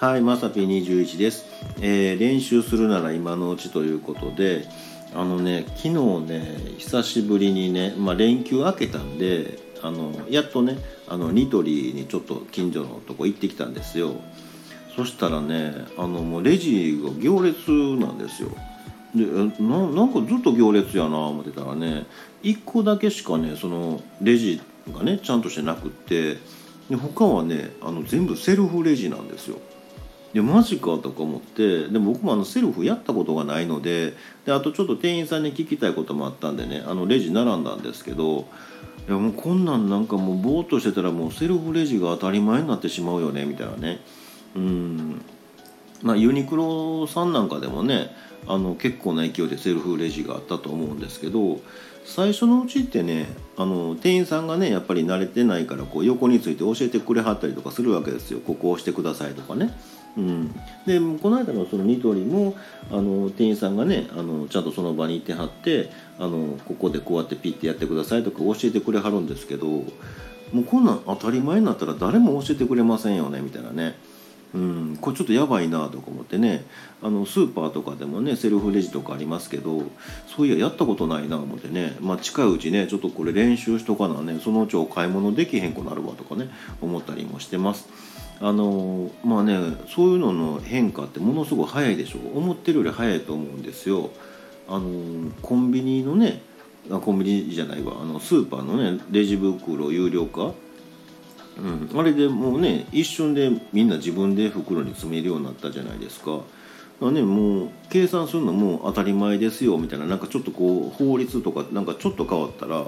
はい、まさぴ21です、えー練習するなら今のうちということで、あのね、昨日ね、久しぶりにね、まあ、連休明けたんで、あのやっとね、あのニトリにちょっと近所のとこ行ってきたんですよ。そしたらね、あのもうレジが行列なんですよ。でなんかずっと行列やな思ってたらね1個だけしかねそのレジがねちゃんとしてなくってで他はねあの全部セルフレジなんですよ。でマジかとか思ってでも僕もあのセルフやったことがないのでであとちょっと店員さんに聞きたいこともあったんでねあのレジ並んだんですけどいやもうこんなんなんかもうぼーっとしてたらもうセルフレジが当たり前になってしまうよねみたいなね。うん。まあ、ユニクロさんなんかでもねあの結構な勢いでセルフレジがあったと思うんですけど最初のうちってねあの店員さんがねやっぱり慣れてないからこう横について教えてくれはったりとかするわけですよここを押してくださいとかね。うん、でこの間のそのニトリもあの店員さんがねあのちゃんとその場にいてはってあのここでこうやってピッてやってくださいとか教えてくれはるんですけどもうこんなん当たり前になったら誰も教えてくれませんよねみたいなね。うん、これちょっとやばいなとか思ってねあのスーパーとかでもねセルフレジとかありますけどそういややったことないな思ってね、まあ、近いうちねちょっとこれ練習しとかなねそのうちお買い物できへんくなるわとかね思ったりもしてます。あのまあねそういうのの変化ってものすごい早いでしょ思ってるより早いと思うんですよ。あのコンビニのねコンビニじゃないわあのスーパーのねレジ袋有料化うん、あれでもうね一瞬でみんな自分で袋に詰めるようになったじゃないですか。だかね、もう計算するのも当たり前ですよみたいななんかちょっとこう法律とかなんかちょっと変わったら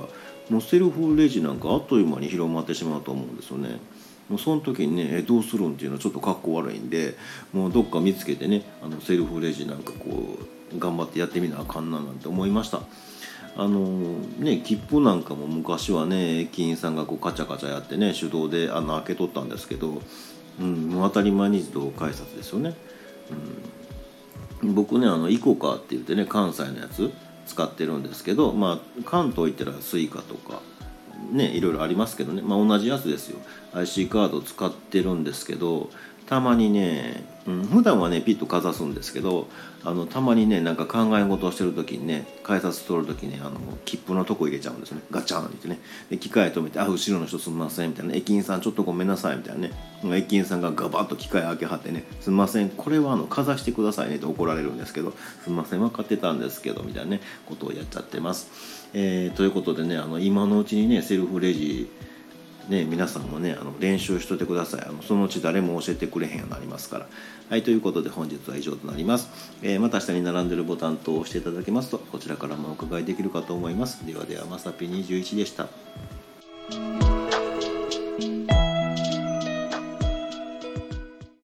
もうセルフレジなんかあっという間に広まってしまうと思うんですよね。もうその時にねえどうするんっていうのはちょっとかっこ悪いんでもうどっか見つけてねあのセルフレジなんかこう頑張ってやってみなあかんななんて思いました。あのね切符なんかも昔はね駅員さんがこうカチャカチャやってね手動で穴開けとったんですけど、うん、もう当たり前に自動改札ですよね。うん、僕ねあのイコカって言ってね関西のやつ使ってるんですけど、まあ、関東行ったらスイカとかねいろいろありますけどね、まあ、同じやつですよ。IC カード使ってるんですけどたまにね、うん、普段はねピッとかざすんですけどあのたまにねなんか考え事をしてる時にね改札通る時にあの切符のとこ入れちゃうんですね。ガチャンってね。で機械止めて「あ後ろの人すみません」みたいな「駅員さんちょっとごめんなさい」みたいなね。駅員さんがガバッと機械開けはってね「すみません。これはあのかざしてくださいね」って怒られるんですけど「すみません分かってたんですけど」みたいなねことをやっちゃってます。えーということでねあの今のうちにねセルフレジね、皆さんもねあの練習しといてください。あのそのうち誰も教えてくれへんようになりますから。はいということで本日は以上となります、えーまた下に並んでるボタンと押していただけますとこちらからもお伺いできるかと思います。ではではまさぴ21でした。